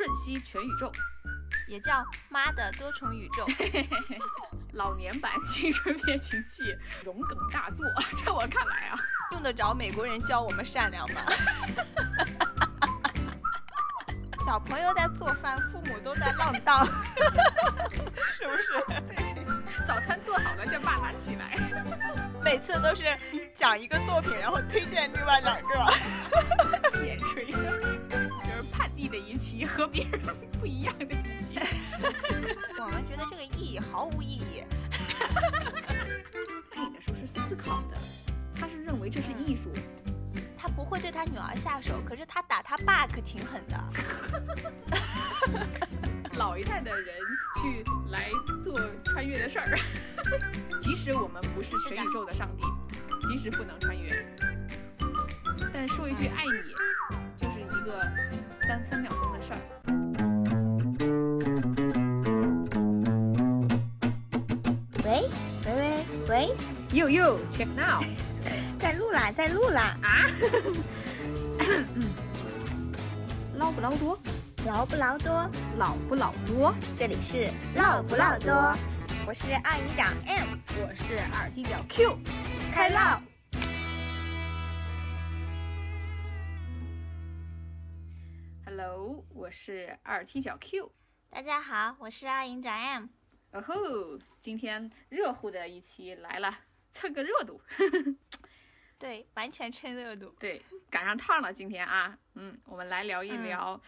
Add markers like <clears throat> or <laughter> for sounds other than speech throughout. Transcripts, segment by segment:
瞬息全宇宙，也叫妈的多重宇宙。<laughs> 老年版青春变形记，荣梗大作，<laughs> 在我看来啊，用得着美国人教我们善良吗？<laughs> 小朋友在做饭，父母都在浪荡，是不是？对，早餐做好了，叫爸拿起来。每次都是讲一个作品，然后推荐另外两个。眼吹，就是叛逆的一期，和别人 <laughs> 不一样的一期。<laughs> 我们觉得这个意义毫无意义。电影的时候是思考的，他是认为这是艺术。他不会对他女儿下手，可是他打他爸可挺狠的。<laughs> 老一代的人去来做穿越的事儿，即使我们不是全宇宙的上帝，即使不能穿越，但说一句爱你，就是一个三三秒钟的事儿。喂喂喂喂，You you check now。<laughs> 在录啦，在录啦啊！<coughs> 捞不捞多？捞不捞多？老不老多？这里是唠不唠多？我是二营长 M，我是二踢脚 Q，开唠。Hello，我是二踢脚 Q。大家好，我是二营长 M。哦吼，今天热乎的一期来了，蹭个热度。<laughs> 对，完全蹭热度。<laughs> 对，赶上趟了今天啊，嗯，我们来聊一聊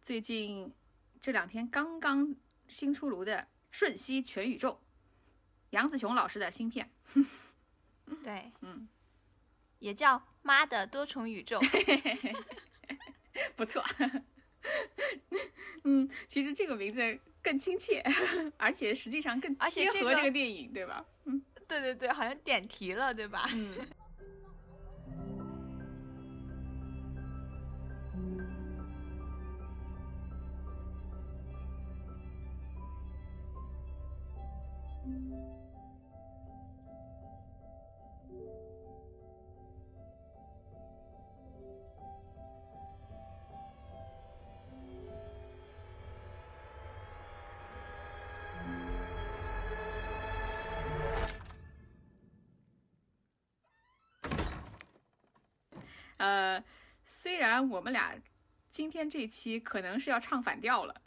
最近这两天刚刚新出炉的《瞬息全宇宙》，杨子琼老师的新片。<laughs> 对，嗯，也叫《妈的多重宇宙》。不错。<laughs> 嗯，其实这个名字更亲切，而且实际上更贴合这个电影，对吧？嗯，对对对，好像点题了，对吧？嗯。呃，虽然我们俩今天这期可能是要唱反调了，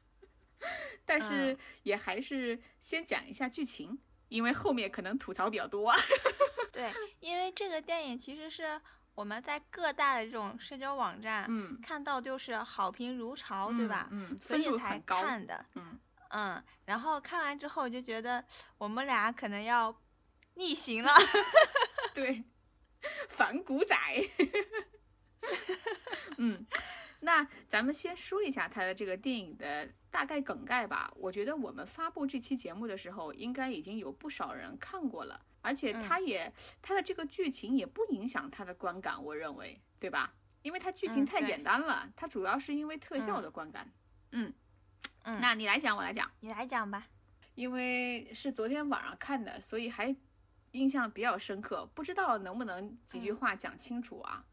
<laughs> 但是也还是先讲一下剧情，因为后面可能吐槽比较多。<laughs> 对，因为这个电影其实是我们在各大的这种社交网站，嗯，看到就是好评如潮，对吧？嗯，所以才看的。嗯嗯，然后看完之后就觉得我们俩可能要逆行了。<laughs> 对。反骨仔，<laughs> 嗯，那咱们先说一下他的这个电影的大概梗概吧。我觉得我们发布这期节目的时候，应该已经有不少人看过了，而且他也他的这个剧情也不影响他的观感，我认为，对吧？因为它剧情太简单了，它主要是因为特效的观感。嗯嗯，那你来讲，我来讲，你来讲吧。因为是昨天晚上看的，所以还。印象比较深刻，不知道能不能几句话讲清楚啊？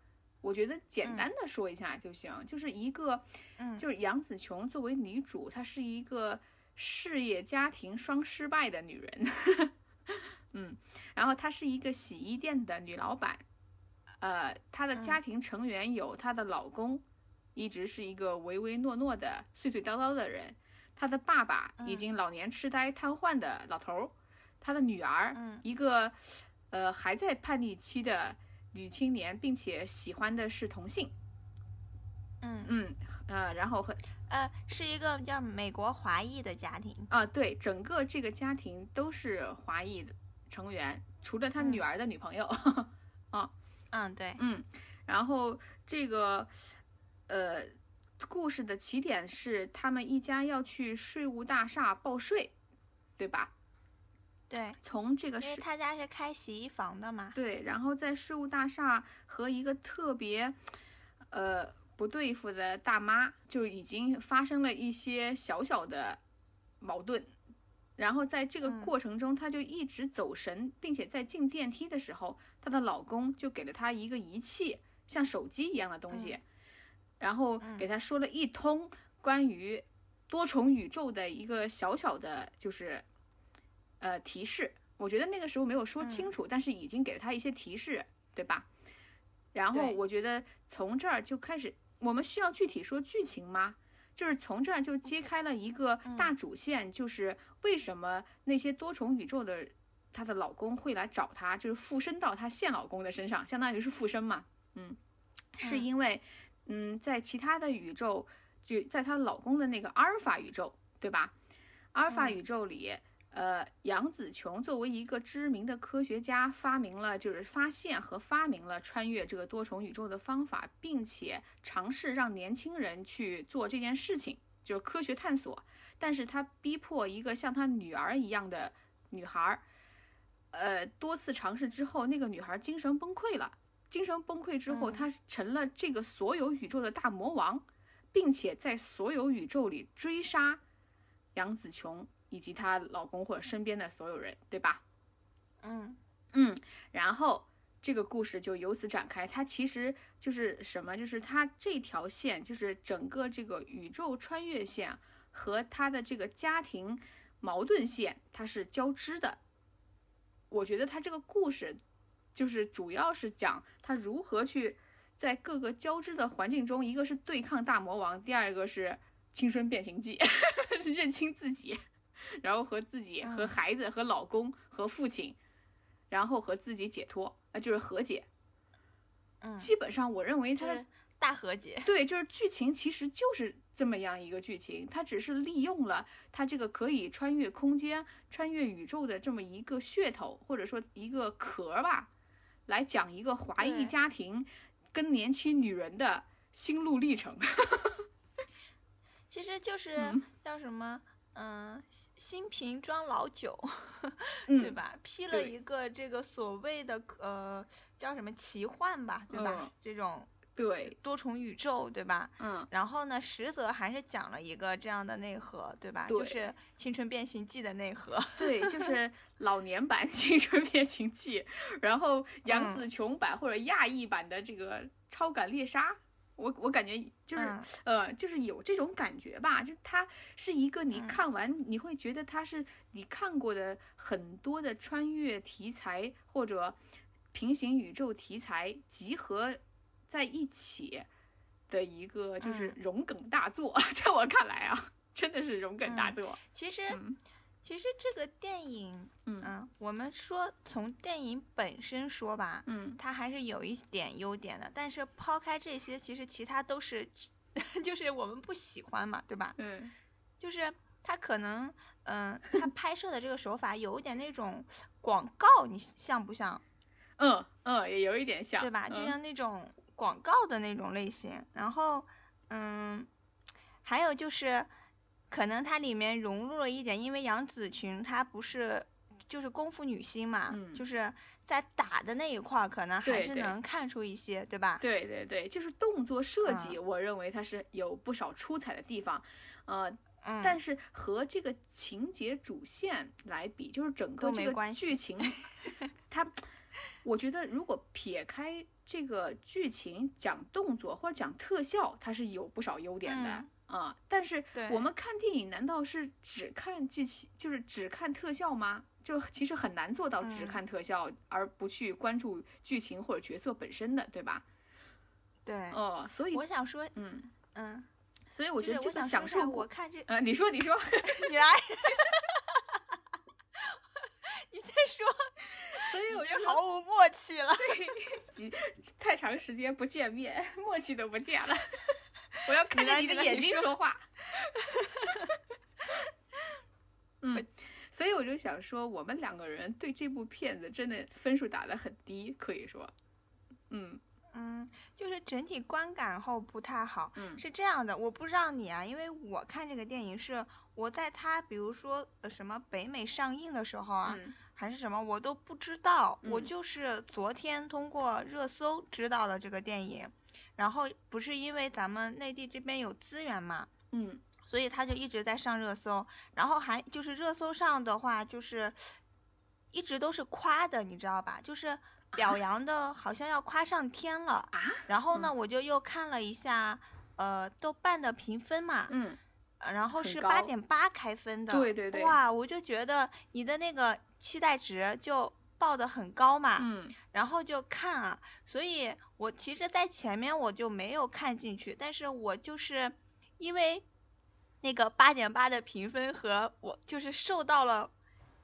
我觉得简单的说一下就行，就是一个，嗯，就是杨紫琼作为女主，她是一个事业家庭双失败的女人，<laughs> 嗯，然后她是一个洗衣店的女老板，呃，她的家庭成员有她的老公，一直是一个唯唯诺诺的碎碎叨叨的人，她的爸爸已经老年痴呆瘫痪的老头儿。他的女儿，嗯一个，呃，还在叛逆期的女青年，并且喜欢的是同性。嗯嗯呃，然后和呃，是一个叫美国华裔的家庭。啊，对，整个这个家庭都是华裔的成员，除了他女儿的女朋友。<laughs> 啊，嗯，对，嗯，然后这个，呃，故事的起点是他们一家要去税务大厦报税，对吧？对，从这个因为他家是开洗衣房的嘛。对，然后在税务大厦和一个特别，呃，不对付的大妈就已经发生了一些小小的矛盾，然后在这个过程中，她就一直走神，并且在进电梯的时候，她的老公就给了她一个仪器，像手机一样的东西，然后给她说了一通关于多重宇宙的一个小小的，就是呃提示。我觉得那个时候没有说清楚，但是已经给了他一些提示，对吧？然后我觉得从这儿就开始，我们需要具体说剧情吗？就是从这儿就揭开了一个大主线，就是为什么那些多重宇宙的她的老公会来找她，就是附身到她现老公的身上，相当于是附身嘛。嗯，是因为嗯，在其他的宇宙，就在她老公的那个阿尔法宇宙，对吧？阿尔法宇宙里。呃，杨紫琼作为一个知名的科学家，发明了就是发现和发明了穿越这个多重宇宙的方法，并且尝试让年轻人去做这件事情，就是科学探索。但是他逼迫一个像他女儿一样的女孩，呃，多次尝试之后，那个女孩精神崩溃了。精神崩溃之后，她成了这个所有宇宙的大魔王，并且在所有宇宙里追杀杨紫琼。以及她老公或者身边的所有人，对吧？嗯嗯，然后这个故事就由此展开。它其实就是什么？就是它这条线，就是整个这个宇宙穿越线和他的这个家庭矛盾线，它是交织的。我觉得他这个故事就是主要是讲他如何去在各个交织的环境中，一个是对抗大魔王，第二个是青春变形记，<laughs> 认清自己。然后和自己、和孩子、和老公、和父亲，然后和自己解脱，啊，就是和解。嗯，基本上我认为它的大和解，对，就是剧情其实就是这么样一个剧情，它只是利用了它这个可以穿越空间、穿越宇宙的这么一个噱头，或者说一个壳吧，来讲一个华裔家庭跟年轻女人的心路历程。<laughs> 其实就是叫什么？嗯，新瓶装老酒，<laughs> 对吧？批了一个这个所谓的呃叫什么奇幻吧，对吧？这种对多重宇宙，对吧？嗯。然后呢，实则还是讲了一个这样的内核，对吧？就是青春变形记的内核。对，就是 <laughs> 老年版青春变形记，然后杨紫琼版或者亚裔版的这个超感猎杀。我我感觉就是呃，就是有这种感觉吧，就它是一个你看完你会觉得它是你看过的很多的穿越题材或者平行宇宙题材集合在一起的一个就是融梗大作，<laughs> 在我看来啊，真的是融梗大作。其实。其实这个电影，嗯，我们说从电影本身说吧，嗯，它还是有一点优点的。但是抛开这些，其实其他都是，<laughs> 就是我们不喜欢嘛，对吧？嗯，就是它可能，嗯，它拍摄的这个手法有一点那种广告，你像不像？<laughs> 嗯嗯，也有一点像，对吧？就像那种广告的那种类型。然后，嗯，还有就是。可能它里面融入了一点，因为杨紫琼她不是就是功夫女星嘛，就是在打的那一块儿，可能还是能看出一些，对吧？对对对，就是动作设计，我认为它是有不少出彩的地方，呃，但是和这个情节主线来比，就是整个这个剧情，<laughs> 它，我觉得如果撇开这个剧情讲动作或者讲特效，它是有不少优点的。啊！但是我们看电影难道是只看剧情，就是只看特效吗？就其实很难做到只看特效而不去关注剧情或者角色本身的，对吧？对。哦，所以我想说，嗯嗯，所以我觉得这个享受我看这，呃，你说你说，<laughs> 你来，你先说。所以我就毫无默契了。对，太长时间不见面，默契都不见了。我要看着你的眼睛说话。<laughs> 嗯，所以我就想说，我们两个人对这部片子真的分数打得很低，可以说，嗯嗯，就是整体观感后不太好。嗯，是这样的，我不知道你啊，因为我看这个电影是我在它比如说什么北美上映的时候啊，还是什么我都不知道，我就是昨天通过热搜知道的这个电影。然后不是因为咱们内地这边有资源嘛，嗯，所以他就一直在上热搜，然后还就是热搜上的话就是一直都是夸的，你知道吧？就是表扬的好像要夸上天了啊。然后呢，我就又看了一下，呃豆瓣的评分嘛，嗯，然后是八点八开分的，对对对，哇，我就觉得你的那个期待值就报的很高嘛，嗯，然后就看啊，所以我其实，在前面我就没有看进去，但是我就是因为那个八点八的评分和我就是受到了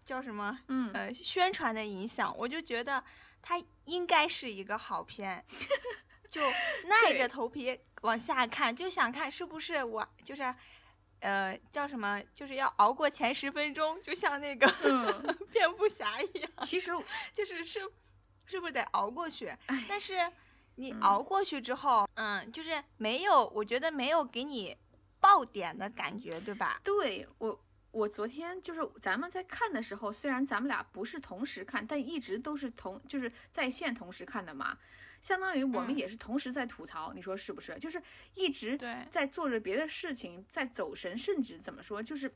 叫什么，嗯，呃，宣传的影响，我就觉得它应该是一个好片。<laughs> 就耐着头皮往下看，就想看是不是我就是，呃，叫什么，就是要熬过前十分钟，就像那个 <laughs> 蝙蝠侠一样。其实就是是，是不是得熬过去？但是你熬过去之后，嗯，就是没有，我觉得没有给你爆点的感觉，对吧？对我，我昨天就是咱们在看的时候，虽然咱们俩不是同时看，但一直都是同就是在线同时看的嘛。相当于我们也是同时在吐槽，你说是不是？就是一直在做着别的事情，在走神，甚至怎么说，就是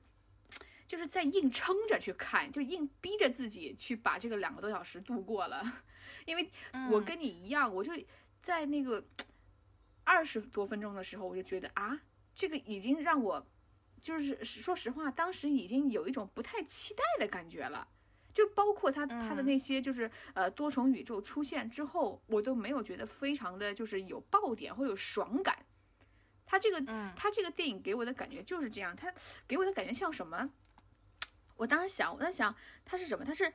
就是在硬撑着去看，就硬逼着自己去把这个两个多小时度过了。<laughs> 因为我跟你一样，我就在那个二十多分钟的时候，我就觉得啊，这个已经让我就是说实话，当时已经有一种不太期待的感觉了。就包括他他的那些就是呃多重宇宙出现之后，我都没有觉得非常的就是有爆点或有爽感。他这个他这个电影给我的感觉就是这样，他给我的感觉像什么？我当时想我在想他是什么？他是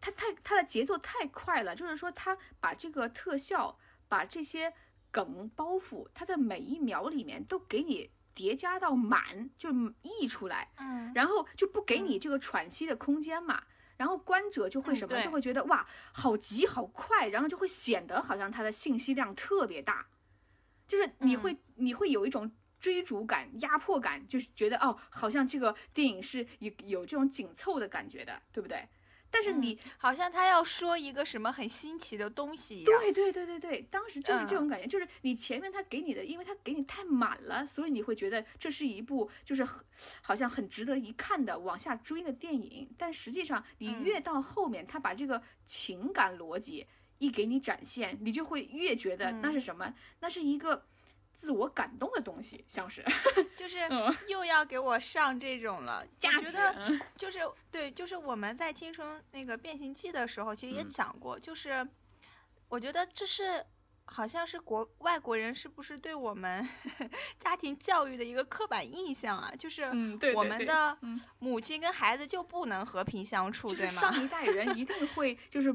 他太他的节奏太快了，就是说他把这个特效把这些梗包袱，他在每一秒里面都给你。叠加到满就溢出来，嗯，然后就不给你这个喘息的空间嘛，然后观者就会什么，就会觉得哇，好急好快，然后就会显得好像它的信息量特别大，就是你会你会有一种追逐感、压迫感，就是觉得哦，好像这个电影是有有这种紧凑的感觉的，对不对？但是你好像他要说一个什么很新奇的东西一样。对对对对对，当时就是这种感觉，就是你前面他给你的，因为他给你太满了，所以你会觉得这是一部就是很好像很值得一看的往下追的电影。但实际上你越到后面，他把这个情感逻辑一给你展现，你就会越觉得那是什么？那是一个。自我感动的东西，像是，就是又要给我上这种了。我觉得就是对，就是我们在青春那个变形记的时候，其实也讲过，就是我觉得这是好像是国外国人是不是对我们 <laughs> 家庭教育的一个刻板印象啊？就是我们的母亲跟孩子就不能和平相处，对吗？上一代人一定会就是。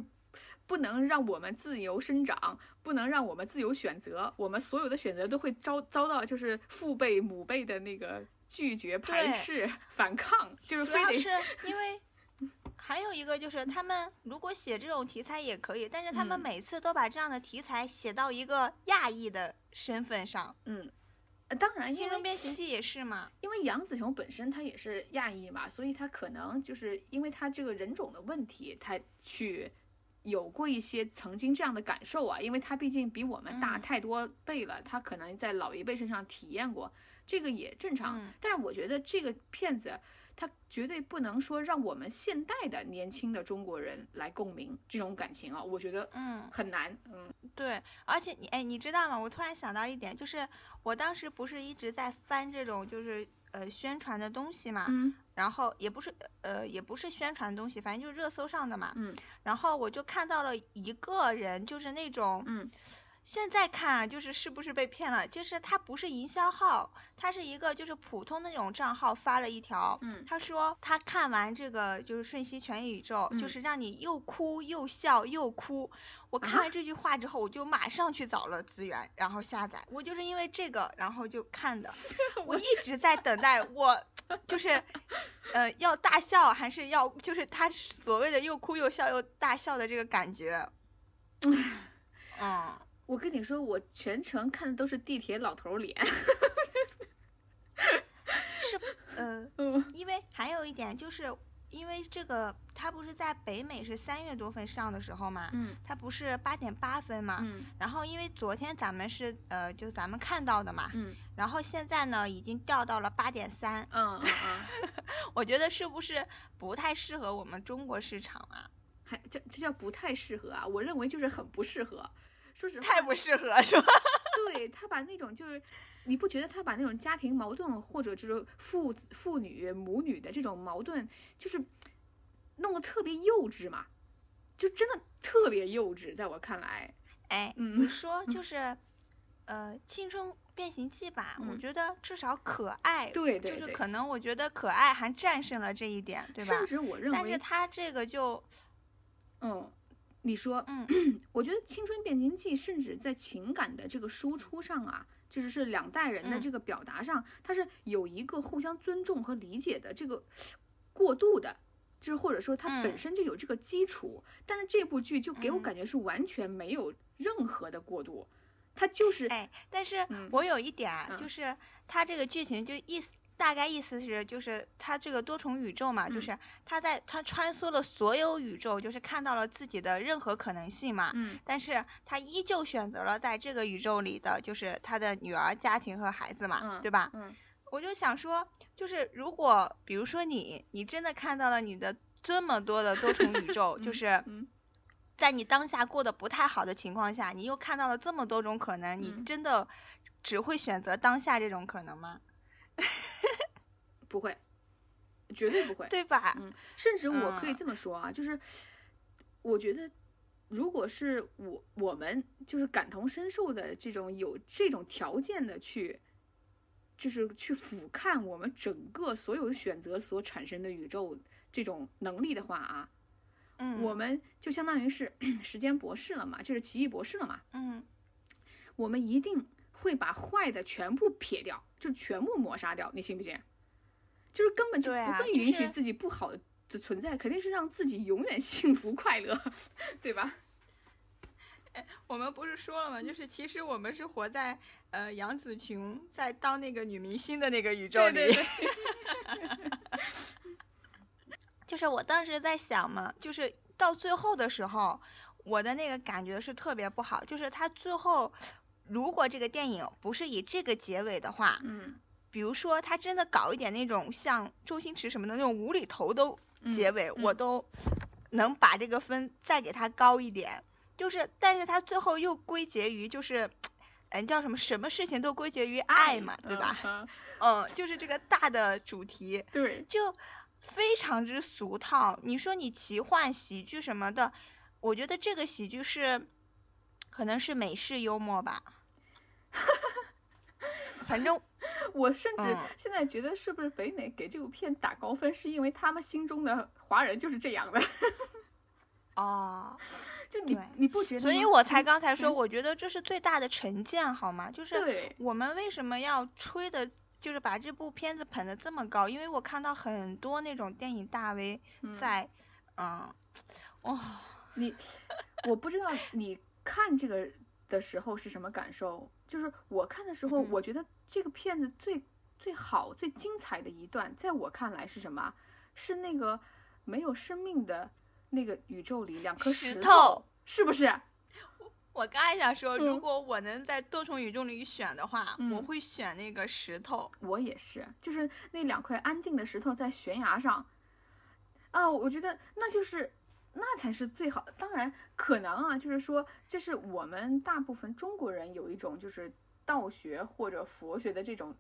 不能让我们自由生长，不能让我们自由选择，我们所有的选择都会遭遭到就是父辈母辈的那个拒绝、排斥、<laughs> 反抗，就是非得是因为还有一个就是他们如果写这种题材也可以，但是他们每次都把这样的题材写到一个亚裔的身份上，嗯，当然，《新人变形记》也是嘛，因为杨紫琼本身她也是亚裔嘛，所以她可能就是因为她这个人种的问题，她去。有过一些曾经这样的感受啊，因为他毕竟比我们大太多倍了，他可能在老一辈身上体验过，这个也正常。但是我觉得这个片子，他绝对不能说让我们现代的年轻的中国人来共鸣这种感情啊，我觉得嗯很难。嗯，对，而且你哎，你知道吗？我突然想到一点，就是我当时不是一直在翻这种就是。呃，宣传的东西嘛，嗯，然后也不是，呃，也不是宣传东西，反正就是热搜上的嘛，嗯，然后我就看到了一个人，就是那种，嗯。现在看就是是不是被骗了？就是他不是营销号，他是一个就是普通那种账号发了一条，嗯，他说他看完这个就是瞬息全宇宙，就是让你又哭又笑又哭。我看完这句话之后，我就马上去找了资源，然后下载。我就是因为这个，然后就看的。<laughs> 我一直在等待，我 <laughs> 就是，呃，要大笑还是要就是他所谓的又哭又笑又大笑的这个感觉，<laughs> 嗯。我跟你说，我全程看的都是地铁老头脸，是，呃，<laughs> 因为还有一点就是，因为这个它不是在北美是三月多份上的时候嘛，嗯，它不是八点八分嘛，嗯，然后因为昨天咱们是呃，就咱们看到的嘛，嗯，然后现在呢已经掉到了八点三，嗯嗯嗯，<laughs> 我觉得是不是不太适合我们中国市场啊？还这这叫不太适合啊？我认为就是很不适合。说实话，太不适合是吧？<laughs> 对，他把那种就是，你不觉得他把那种家庭矛盾或者就是父父女母女的这种矛盾，就是弄得特别幼稚嘛？就真的特别幼稚，在我看来。哎，你说就是，呃，青春变形记吧？我觉得至少可爱，对对，就是可能我觉得可爱还战胜了这一点，对吧？甚至我认为，但是他这个就，嗯。你说，嗯，<clears throat> 我觉得《青春变形记》甚至在情感的这个输出上啊，就是是两代人的这个表达上，它是有一个互相尊重和理解的这个过渡的，就是或者说它本身就有这个基础。但是这部剧就给我感觉是完全没有任何的过渡，它就是，哎，但是我有一点啊，就是它这个剧情就意思。大概意思是，就是他这个多重宇宙嘛，就是他在他穿梭了所有宇宙，就是看到了自己的任何可能性嘛。嗯。但是他依旧选择了在这个宇宙里的，就是他的女儿、家庭和孩子嘛，对吧？嗯。我就想说，就是如果比如说你，你真的看到了你的这么多的多重宇宙，<laughs> 就是在你当下过得不太好的情况下，你又看到了这么多种可能，你真的只会选择当下这种可能吗？不会，绝对不会，<laughs> 对吧？嗯，甚至我可以这么说啊，就是我觉得，如果是我我们就是感同身受的这种有这种条件的去，就是去俯瞰我们整个所有选择所产生的宇宙这种能力的话啊，嗯，我们就相当于是 <clears throat> 时间博士了嘛，就是奇异博士了嘛，嗯，我们一定会把坏的全部撇掉。就全部抹杀掉，你信不信？就是根本就不会允许自己不好的存在，肯定是让自己永远幸福快乐，<laughs> 对吧？哎，<laughs> 我们不是说了吗？就是其实我们是活在呃杨紫琼在当那个女明星的那个宇宙里。<laughs> 就是我当时在想嘛，就是到最后的时候，我的那个感觉是特别不好，就是他最后。如果这个电影不是以这个结尾的话，嗯，比如说他真的搞一点那种像周星驰什么的那种无厘头的结尾，我都能把这个分再给他高一点。就是，但是他最后又归结于就是，嗯，叫什么？什么事情都归结于爱嘛，对吧？嗯，就是这个大的主题，对，就非常之俗套。你说你奇幻喜剧什么的，我觉得这个喜剧是。可能是美式幽默吧，<laughs> 反正我甚至现在觉得是不是北美给这部片打高分，是因为他们心中的华人就是这样的。哦，就你你不觉得？所以我才刚才说，我觉得这是最大的成见，好吗？就是我们为什么要吹的，就是把这部片子捧得这么高？因为我看到很多那种电影大 V 在，嗯，哇，你 <laughs> 我不知道你。看这个的时候是什么感受？就是我看的时候，我觉得这个片子最最好、最精彩的一段，在我看来是什么？是那个没有生命的那个宇宙里两颗石头，是不是？<laughs> 我刚才想说，如果我能在多重宇宙里选的话，我会选那个石头。我也是，就是那两块安静的石头在悬崖上。啊，我觉得那就是。那才是最好。当然，可能啊，就是说，这是我们大部分中国人有一种就是道学或者佛学的这种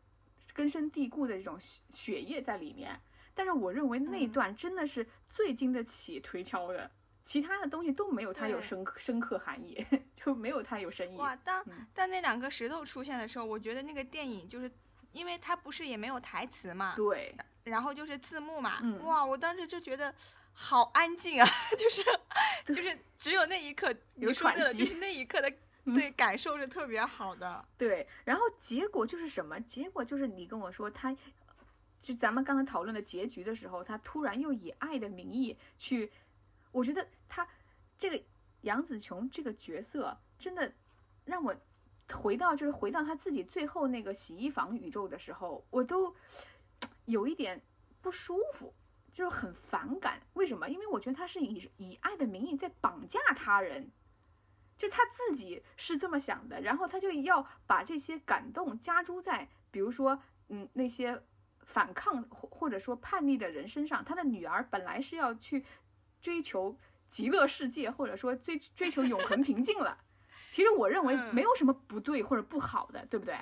根深蒂固的这种血液在里面。但是，我认为那段真的是最经得起推敲的，其他的东西都没有它有深深刻含义，<laughs> 就没有它有深意。哇，当当那两个石头出现的时候，我觉得那个电影就是，因为它不是也没有台词嘛，对，然后就是字幕嘛，哇，我当时就觉得。好安静啊，<laughs> 就是就是只有那一刻有喘息，就是那一刻的对感受是特别好的。对，然后结果就是什么？结果就是你跟我说他，就咱们刚才讨论的结局的时候，他突然又以爱的名义去，我觉得他这个杨紫琼这个角色真的让我回到就是回到他自己最后那个洗衣房宇宙的时候，我都有一点不舒服。就是很反感，为什么？因为我觉得他是以以爱的名义在绑架他人，就他自己是这么想的，然后他就要把这些感动加诸在，比如说，嗯，那些反抗或或者说叛逆的人身上。他的女儿本来是要去追求极乐世界，或者说追追求永恒平静了，其实我认为没有什么不对或者不好的，对不对？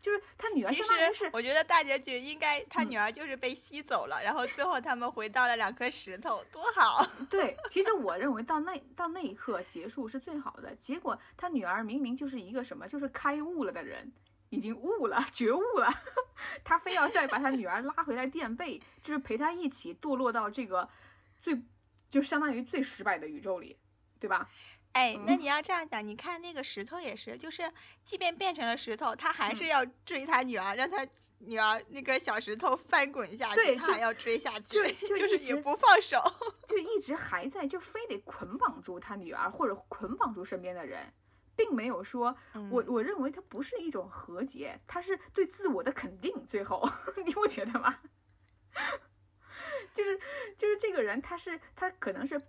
就是他女儿，其实我觉得大结局应该他女儿就是被吸走了，然后最后他们回到了两颗石头，多好。<laughs> 对，其实我认为到那到那一刻结束是最好的。结果他女儿明明就是一个什么，就是开悟了的人，已经悟了，觉悟了，<laughs> 他非要再把他女儿拉回来垫背，就是陪他一起堕落到这个最就相当于最失败的宇宙里，对吧？哎，那你要这样讲，你看那个石头也是，就是即便变成了石头，他还是要追他女儿，让他女儿那个小石头翻滚下去，他还要追下去，就就是也不放手，就一直还在，就非得捆绑住他女儿或者捆绑住身边的人，并没有说，我我认为他不是一种和解，他是对自我的肯定。最后，<laughs> 你不觉得吗？<laughs> 就是就是这个人，他是他可能是。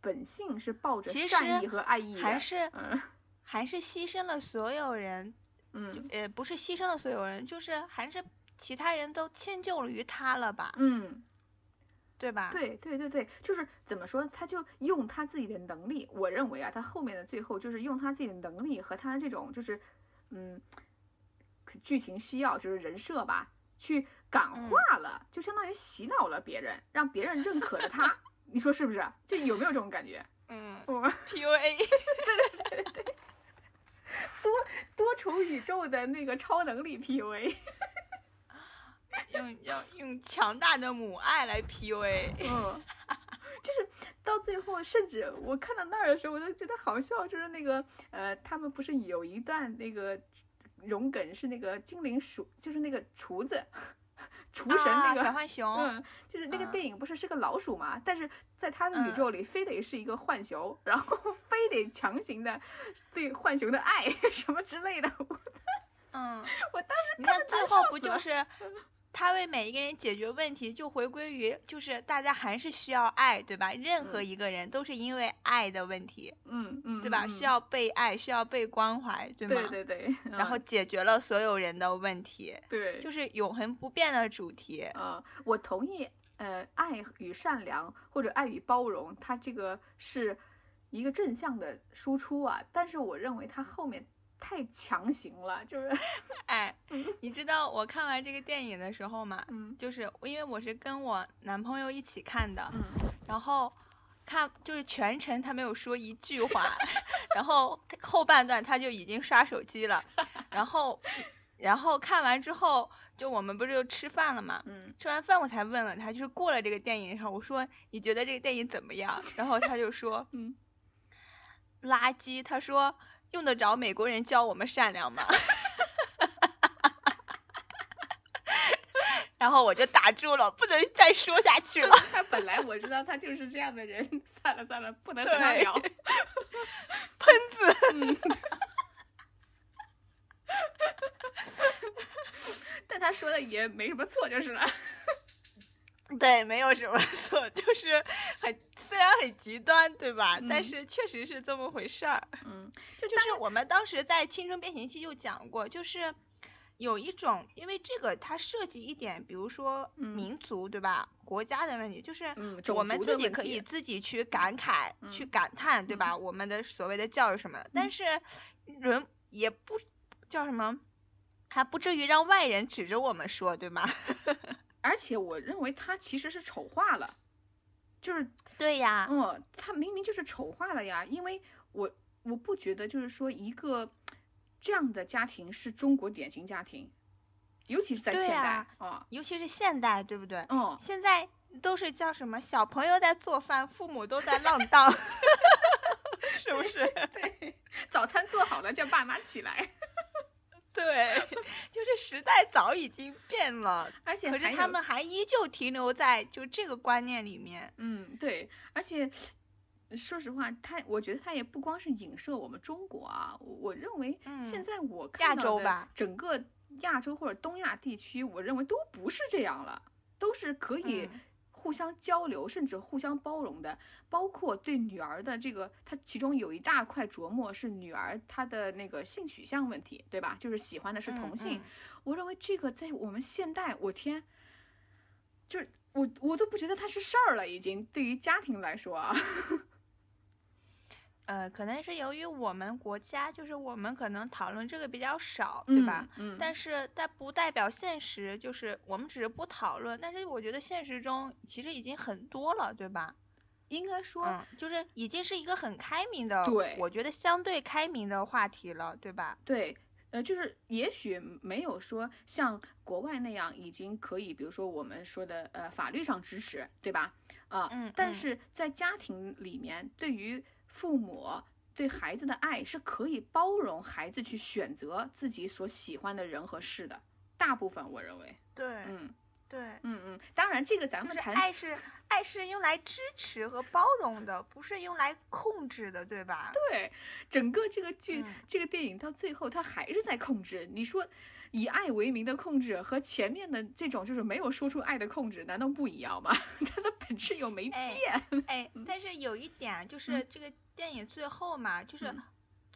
本性是抱着善意和爱意的，还是 <laughs> 还是牺牲了所有人，嗯，呃，不是牺牲了所有人，就是还是其他人都迁就于他了吧，嗯，对吧？对对对对，就是怎么说，他就用他自己的能力，我认为啊，他后面的最后就是用他自己的能力和他的这种就是嗯，剧情需要就是人设吧，去感化了，就相当于洗脑了别人，让别人认可了他。你说是不是？就有没有这种感觉？嗯，我 PUA，<laughs> 对对对对，多多重宇宙的那个超能力 PUA，<laughs> 用要用强大的母爱来 PUA，嗯，就是到最后，甚至我看到那儿的时候，我都觉得好笑，就是那个呃，他们不是有一段那个荣梗是那个精灵鼠，就是那个厨子。厨神那个小浣熊，<laughs> 嗯，就是那个电影不是是个老鼠嘛？但是在他的宇宙里，非得是一个浣熊，然后 <laughs> 非得强行的对浣熊的爱 <laughs> 什么之类的。嗯，我当时你看最后不就是。他为每一个人解决问题，就回归于就是大家还是需要爱，对吧？任何一个人都是因为爱的问题，嗯嗯，对吧？需要被爱，需要被关怀，对吗？对对对。然后解决了所有人的问题，对，就是永恒不变的主题。嗯，我同意。呃，爱与善良或者爱与包容，它这个是一个正向的输出啊。但是我认为它后面。太强行了，就是，哎，你知道我看完这个电影的时候嘛，嗯，就是因为我是跟我男朋友一起看的，嗯，然后看就是全程他没有说一句话，<laughs> 然后后半段他就已经刷手机了，<laughs> 然后，然后看完之后，就我们不是就吃饭了嘛，嗯，吃完饭我才问了他，就是过了这个电影后，我说你觉得这个电影怎么样？然后他就说，嗯，垃圾，他说。用得着美国人教我们善良吗？然后我就打住了，不能再说下去了。<laughs> 他本来我知道他就是这样的人，<laughs> 算了算了，不能和他聊。喷子。嗯。<laughs> 但他说的也没什么错，就是了。对，没有什么 <laughs> 错，就是很虽然很极端，对吧？但是确实是这么回事儿。嗯，就是我们当时在《青春变形记》就讲过，就是有一种，因为这个它涉及一点，比如说民族，对吧？国家的问题，就是我们自己可以自己去感慨、去感叹，对吧？我们的所谓的教育什么的，但是人也不叫什么，还不至于让外人指着我们说，对吗？<laughs> 而且我认为他其实是丑化了，就是对呀，嗯，他明明就是丑化了呀，因为我我不觉得就是说一个这样的家庭是中国典型家庭，尤其是在现代啊，尤其是现代，对不对？嗯，现在都是叫什么？小朋友在做饭，父母都在浪荡，<laughs> 是不是？<laughs> 对，早餐做好了，叫爸妈起来。对，<laughs> 就是时代早已经变了，而且可是他们还依旧停留在就这个观念里面。嗯，对，而且说实话，他我觉得他也不光是影射我们中国啊，我认为现在我看到的整个亚洲或者东亚地区，我认为都不是这样了，都是可以。互相交流，甚至互相包容的，包括对女儿的这个，他其中有一大块琢磨是女儿她的那个性取向问题，对吧？就是喜欢的是同性。我认为这个在我们现代，我天，就是我我都不觉得它是事儿了，已经对于家庭来说啊。<laughs> 呃，可能是由于我们国家，就是我们可能讨论这个比较少，对吧？嗯。但是，但不代表现实，就是我们只是不讨论。但是，我觉得现实中其实已经很多了，对吧？应该说，就是已经是一个很开明的，对，我觉得相对开明的话题了，对吧？对，呃，就是也许没有说像国外那样已经可以，比如说我们说的呃法律上支持，对吧？啊，嗯。但是在家庭里面，对于父母对孩子的爱是可以包容孩子去选择自己所喜欢的人和事的。大部分我认为，对，嗯，对，嗯嗯。当然，这个咱们谈爱是爱是用来支持和包容的，不是用来控制的，对吧？对，整个这个剧这个电影到最后，他还是在控制。你说以爱为名的控制和前面的这种就是没有说出爱的控制，难道不一样吗？<laughs> 它的本质又没变。哎，但是有一点就是这个。电影最后嘛，就是，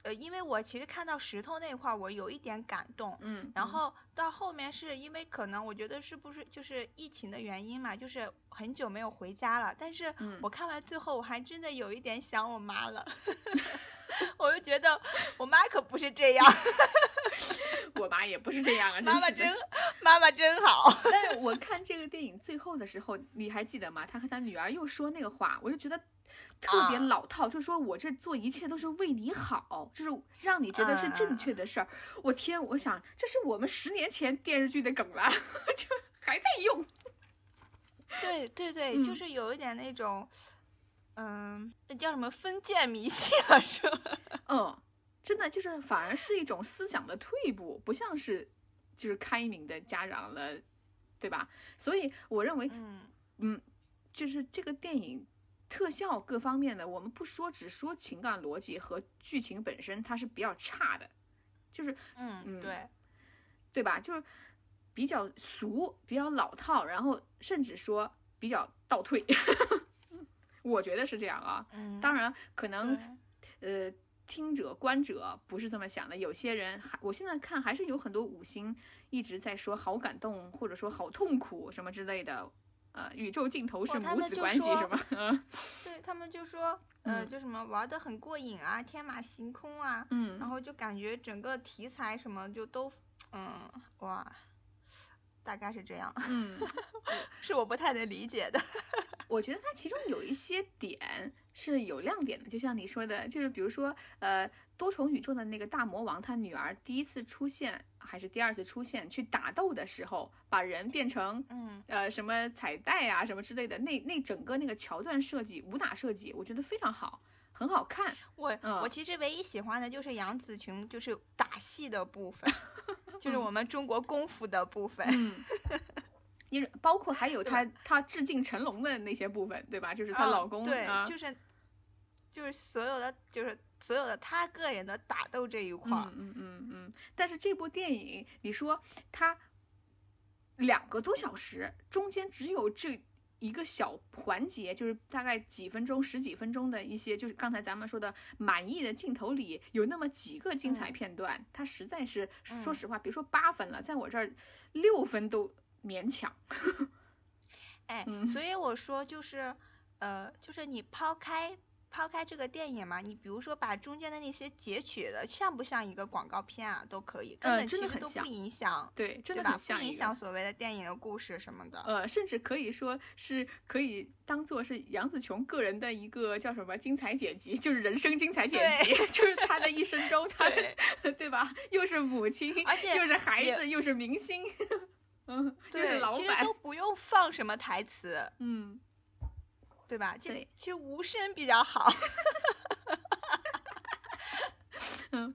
呃，因为我其实看到石头那块儿，我有一点感动，嗯，然后到后面是因为可能我觉得是不是就是疫情的原因嘛，就是很久没有回家了，但是我看完最后我还真的有一点想我妈了，<laughs> 我就觉得我妈可不是这样，<laughs> 我妈也不是这样啊，妈妈真妈妈真好。<laughs> 但是我看这个电影最后的时候，你还记得吗？他和他女儿又说那个话，我就觉得。特别老套，就是说我这做一切都是为你好，就是让你觉得是正确的事儿。我天，我想这是我们十年前电视剧的梗了，<laughs> 就还在用。对对对，就是有一点那种，嗯，那叫什么封建迷信啊，是吧？嗯，真的就是反而是一种思想的退步，不像是就是开明的家长了，对吧？所以我认为，嗯嗯，就是这个电影。特效各方面的，我们不说，只说情感逻辑和剧情本身，它是比较差的，就是嗯嗯对，对吧？就是比较俗，比较老套，然后甚至说比较倒退，<laughs> 我觉得是这样啊。嗯，当然可能呃听者观者不是这么想的，有些人还我现在看还是有很多五星一直在说好感动，或者说好痛苦什么之类的。呃，宇宙尽头是母子关系什么？<laughs> 对他们就说，呃，就什么玩的很过瘾啊，天马行空啊，嗯，然后就感觉整个题材什么就都，嗯，哇，大概是这样，嗯，<laughs> 是我不太能理解的。我觉得它其中有一些点是有亮点的，就像你说的，就是比如说，呃，多重宇宙的那个大魔王他女儿第一次出现。还是第二次出现去打斗的时候，把人变成嗯呃什么彩带啊什么之类的，那那整个那个桥段设计、武打设计，我觉得非常好，很好看。我我其实唯一喜欢的就是杨紫琼，就是打戏的部分，<laughs> 就是我们中国功夫的部分。嗯，<laughs> 因包括还有他，他致敬成龙的那些部分，对吧？就是她老公对，就是就是所有的就是。所有的他个人的打斗这一块，嗯嗯嗯嗯，但是这部电影，你说它两个多小时，中间只有这一个小环节，就是大概几分钟、十几分钟的一些，就是刚才咱们说的满意的镜头里有那么几个精彩片段，它实在是，说实话，别说八分了，在我这儿六分都勉强。哎，所以我说就是，呃，就是你抛开。抛开这个电影嘛，你比如说把中间的那些截取的像不像一个广告片啊，都可以，根本其实都不影响，对，真的很像，不影响所谓的电影的故事什么的。呃，甚至可以说是可以当做是杨紫琼个人的一个叫什么精彩剪辑，就是人生精彩剪辑，<laughs> 就是她的一生中，她对 <laughs> 吧？又是母亲，而且又是孩子，又是明星，<laughs> 嗯，又是老板，其实都不用放什么台词，嗯。对吧？对，其实无声比较好。<laughs> 嗯，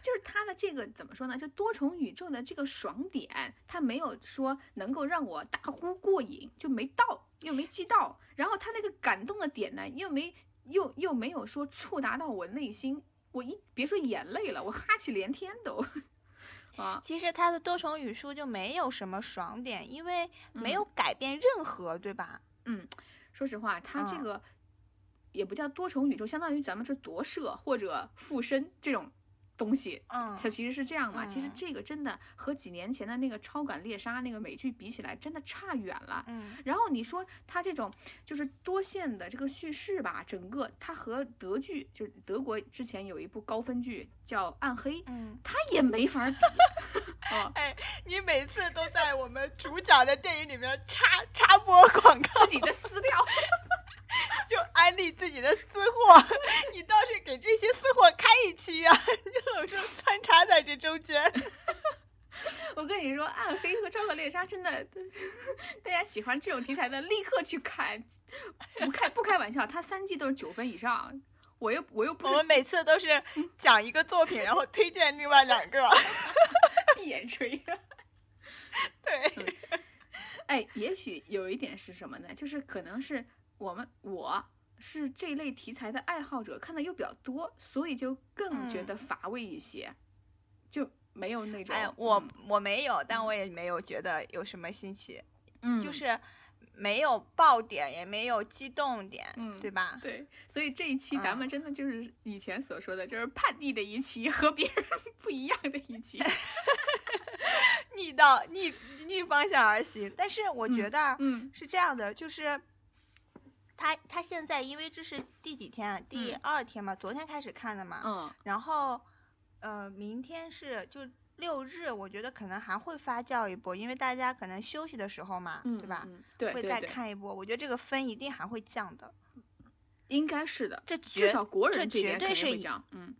就是他的这个怎么说呢？就多重宇宙的这个爽点，他没有说能够让我大呼过瘾，就没到，又没击到。然后他那个感动的点呢，又没又又没有说触达到我内心。我一别说眼泪了，我哈气连天都。啊，其实他的多重语数就没有什么爽点，因为没有改变任何，对吧？嗯。说实话，它这个也不叫多重宇宙，相当于咱们这夺舍或者附身这种东西，嗯，它其实是这样嘛。其实这个真的和几年前的那个《超感猎杀》那个美剧比起来，真的差远了。嗯，然后你说它这种就是多线的这个叙事吧，整个它和德剧，就是德国之前有一部高分剧叫《暗黑》，嗯，它也没法比。<laughs> 哎，你每次都在我们主角的电影里面插插播广告，自己的私料。就安利自己的私货，你倒是给这些私货开一期呀！你有时候穿插在这中间。<laughs> 我跟你说，《暗黑》和《超感猎杀》真的，<laughs> 大家喜欢这种题材的立刻去看，不开不开玩笑，它三季都是九分以上。我又我又不我们每次都是讲一个作品，然后推荐另外两个，<laughs> 闭眼吹。对。哎，也许有一点是什么呢？就是可能是。我们我是这类题材的爱好者，看的又比较多，所以就更觉得乏味一些，就没有那种。哎，我我没有，但我也没有觉得有什么新奇，嗯，就是没有爆点，也没有激动点，嗯，对吧？对，所以这一期咱们真的就是以前所说的，就是叛逆的一期，和别人 <laughs> 不一样的一期，<laughs> 逆道逆逆方向而行。但是我觉得，嗯，是这样的，就是。他他现在因为这是第几天啊？第二天嘛，昨天开始看的嘛。嗯。然后，呃，明天是就六日，我觉得可能还会发酵一波，因为大家可能休息的时候嘛，对吧？对。会再看一波，我觉得这个分一定还会降的。应该是的。这至少国人这绝对是降。嗯。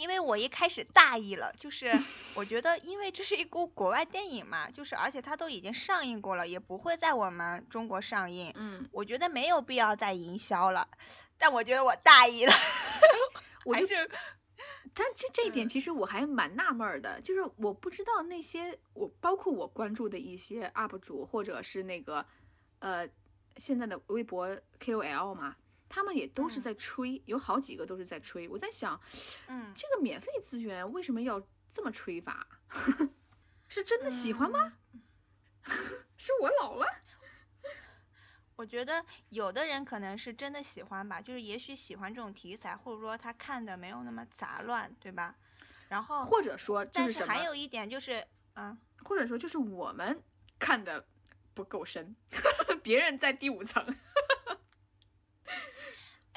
因为我一开始大意了，就是我觉得，因为这是一部国外电影嘛，就是而且它都已经上映过了，也不会在我们中国上映。嗯，我觉得没有必要再营销了。但我觉得我大意了，<laughs> 我就是，但这这一点其实我还蛮纳闷的，就是我不知道那些我包括我关注的一些 UP 主或者是那个呃现在的微博 KOL 嘛。他们也都是在吹，有好几个都是在吹。我在想，嗯，这个免费资源为什么要这么吹法？<laughs> 是真的喜欢吗？<laughs> 是我老了？我觉得有的人可能是真的喜欢吧，就是也许喜欢这种题材，或者说他看的没有那么杂乱，对吧？然后或者说，但是还有一点就是，嗯，或者说就是我们看的不够深，<laughs> 别人在第五层。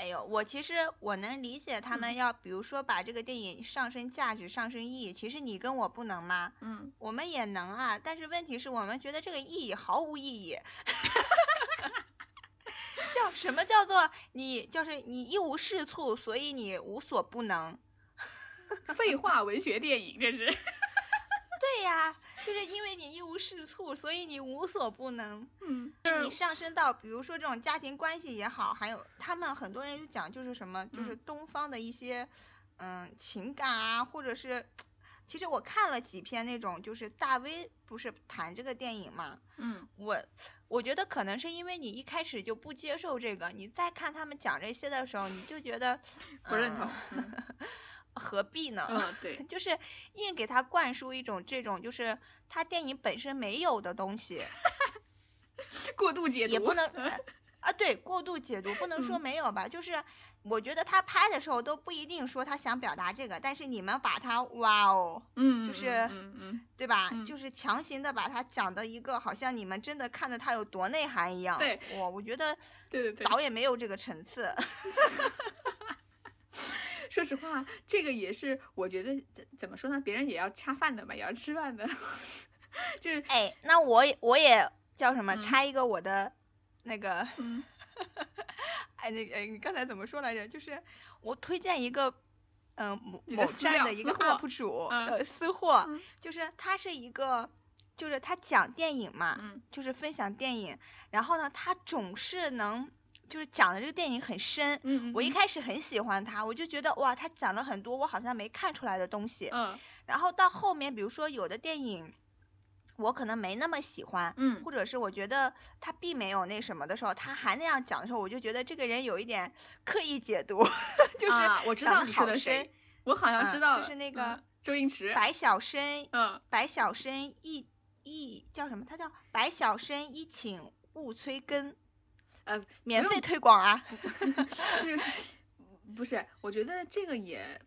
哎呦，我其实我能理解他们要，比如说把这个电影上升价值、上升意义。其实你跟我不能吗？嗯，我们也能啊。但是问题是我们觉得这个意义毫无意义。<laughs> 叫什么叫做你就是你一无是处，所以你无所不能。<laughs> 废话，文学电影这是。<laughs> 对呀。就是因为你一无是处，所以你无所不能。嗯，你上升到比如说这种家庭关系也好，还有他们很多人就讲就是什么，就是东方的一些嗯情感啊，或者是，其实我看了几篇那种就是大 V 不是谈这个电影嘛，嗯，我我觉得可能是因为你一开始就不接受这个，你再看他们讲这些的时候，你就觉得不认同。<laughs> 何必呢？<laughs> 嗯，对，就是硬给他灌输一种这种，就是他电影本身没有的东西，<laughs> 过度解读也不能 <laughs> 啊，对，过度解读不能说没有吧，就是我觉得他拍的时候都不一定说他想表达这个，但是你们把他哇哦，嗯，就是嗯嗯，对吧？就是强行的把他讲的一个好像你们真的看着他有多内涵一样，对，我我觉得对对对，导演没有这个层次。说实话，这个也是我觉得怎怎么说呢？别人也要恰饭的嘛，也要吃饭的。<laughs> 就是哎，那我也我也叫什么？插一个我的那个，<laughs> 哎，那个你刚才怎么说来着？就是我推荐一个，嗯，某某站的一个 UP 主，呃，私货，就是他是一个，就是他讲电影嘛，就是分享电影，然后呢，他总是能。就是讲的这个电影很深，嗯，我一开始很喜欢他，我就觉得哇，他讲了很多我好像没看出来的东西，嗯，然后到后面，比如说有的电影，我可能没那么喜欢，嗯，或者是我觉得他并没有那什么的时候，他还那样讲的时候，我就觉得这个人有一点刻意解读，<laughs> 就是我知道你说的谁，我好像知道，就是那个周星驰，白晓生，嗯，白晓生一一叫什么？他叫白晓生一请勿催更。呃，免费推广啊，<laughs> 就是不是？我觉得这个也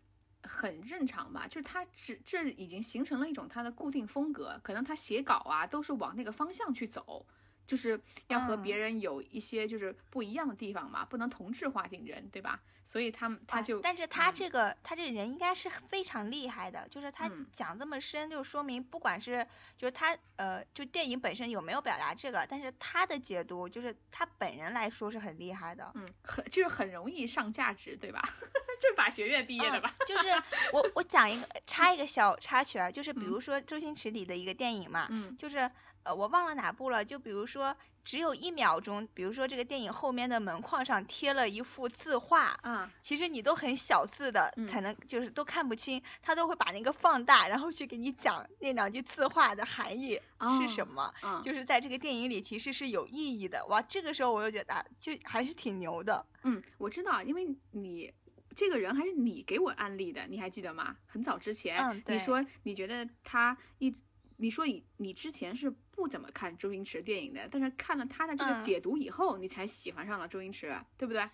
很正常吧，就是他只这已经形成了一种他的固定风格，可能他写稿啊都是往那个方向去走。就是要和别人有一些就是不一样的地方嘛，不能同质化竞争，对吧？所以他们他就，但是他这个他这人应该是非常厉害的，就是他讲这么深，就说明不管是就是他呃，就电影本身有没有表达这个，但是他的解读就是他本人来说是很厉害的，嗯，很就是很容易上价值，对吧？<laughs> 政法学院毕业的吧？就是我我讲一个 <laughs> 插一个小插曲啊，就是比如说周星驰里的一个电影嘛，嗯，就是。呃，我忘了哪部了。就比如说，只有一秒钟，比如说这个电影后面的门框上贴了一幅字画，啊，其实你都很小字的，才能就是都看不清，他都会把那个放大，然后去给你讲那两句字画的含义是什么，就是在这个电影里其实是有意义的。哇，这个时候我又觉得就还是挺牛的。嗯，我知道，因为你这个人还是你给我安利的，你还记得吗？很早之前，你说你觉得他一。你说你你之前是不怎么看周星驰电影的，但是看了他的这个解读以后，你才喜欢上了周星驰，对不对？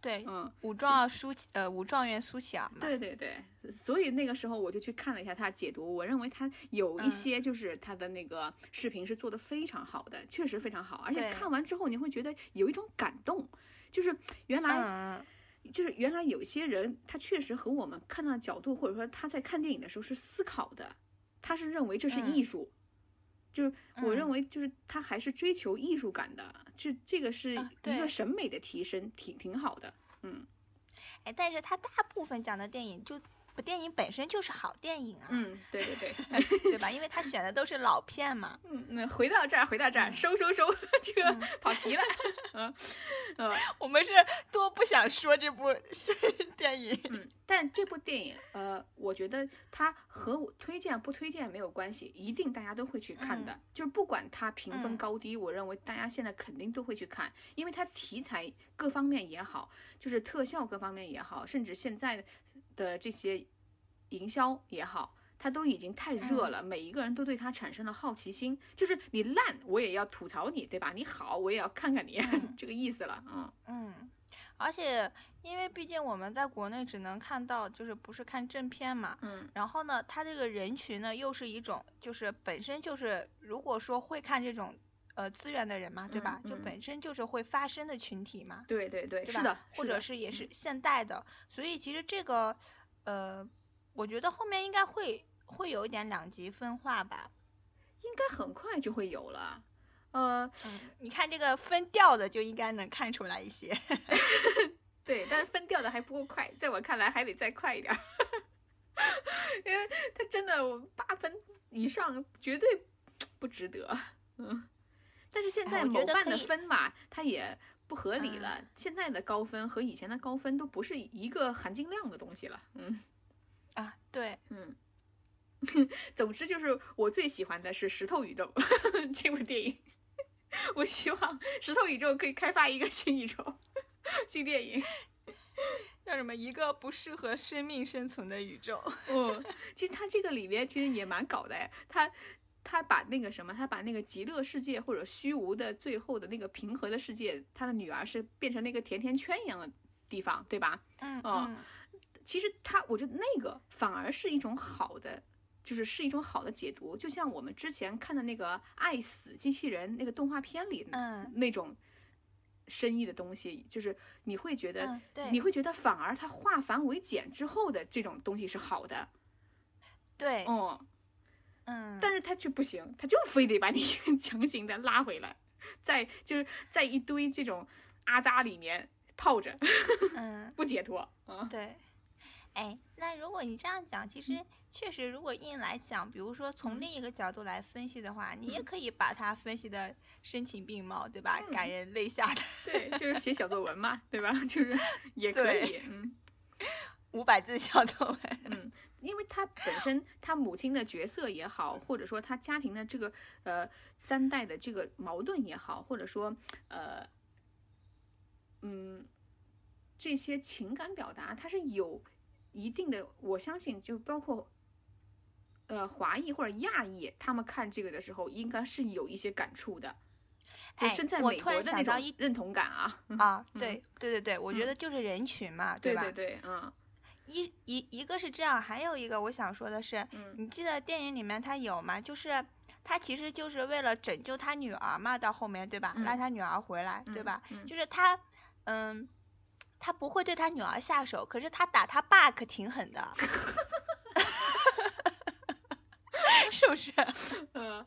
对，嗯，武状苏呃武状元苏乞儿嘛。对对对，所以那个时候我就去看了一下他解读，我认为他有一些就是他的那个视频是做的非常好的，确实非常好，而且看完之后你会觉得有一种感动，就是原来就是原来有些人他确实和我们看到的角度，或者说他在看电影的时候是思考的。他是认为这是艺术，就我认为就是他还是追求艺术感的，这这个是一个审美的提升，挺挺好的，嗯，哎，但是他大部分讲的电影就。部电影本身就是好电影啊，嗯，对对对，<laughs> 对吧？因为他选的都是老片嘛。嗯，那回到这儿，回到这儿，收收收，这个 <laughs> 跑题了。嗯嗯，<laughs> 我们是多不想说这部电影。嗯，但这部电影，呃，我觉得它和我推荐不推荐没有关系，一定大家都会去看的。就是不管它评分高低，我认为大家现在肯定都会去看，因为它题材各方面也好，就是特效各方面也好，甚至现在。的这些营销也好，它都已经太热了，每一个人都对它产生了好奇心。就是你烂，我也要吐槽你，对吧？你好，我也要看看你，<laughs> 这个意思了。嗯嗯，而且因为毕竟我们在国内只能看到，就是不是看正片嘛。嗯。然后呢，它这个人群呢，又是一种，就是本身就是，如果说会看这种呃资源的人嘛，对吧？就本身就是会发声的群体嘛。对对对，是的，或者是也是现代的，所以其实这个。呃，我觉得后面应该会会有一点两极分化吧，应该很快就会有了。呃，你看这个分调的就应该能看出来一些。<laughs> <laughs> 对，但是分调的还不够快，在我看来还得再快一点，<laughs> 因为他真的八分以上绝对不值得。嗯，但是现在某办的分嘛，它也。不合理了，现在的高分和以前的高分都不是一个含金量的东西了。嗯，啊，对，嗯，<laughs> 总之就是我最喜欢的是《石头宇宙》<laughs> 这部电影。我希望《石头宇宙》可以开发一个新宇宙、新电影，<laughs> 叫什么？一个不适合生命生存的宇宙。嗯，其实它这个里面其实也蛮搞的，它。他把那个什么，他把那个极乐世界或者虚无的最后的那个平和的世界，他的女儿是变成那个甜甜圈一样的地方，对吧？嗯嗯。其实他，我觉得那个反而是一种好的，就是是一种好的解读。就像我们之前看的那个《爱死机器人》那个动画片里，嗯，那种深意的东西，就是你会觉得，对，你会觉得反而他化繁为简之后的这种东西是好的。对，嗯。嗯，但是他却不行，他就非得把你 <laughs> 强行的拉回来，在就是在一堆这种阿扎里面套着，嗯，<laughs> 不解脱。嗯，对。哎，那如果你这样讲，其实确实，如果硬来讲，比如说从另一个角度来分析的话，你也可以把它分析的声情并茂，对吧？感人泪下的。<laughs> 对，就是写小作文嘛，对吧？就是也可以，嗯。五百字小作文，嗯。因为他本身他母亲的角色也好，或者说他家庭的这个呃三代的这个矛盾也好，或者说呃嗯这些情感表达，它是有一定的，我相信就包括呃华裔或者亚裔，他们看这个的时候，应该是有一些感触的，就身在美国的那种认同感啊啊，对对对对，我觉得就是人群嘛，对吧？对对，嗯。一一一个是这样，还有一个我想说的是，你记得电影里面他有吗？就是他其实就是为了拯救他女儿嘛，到后面对吧？让他女儿回来，对吧？就是他，嗯，他不会对他女儿下手，可是他打他爸可挺狠的，<laughs> 是不是？<laughs> 嗯，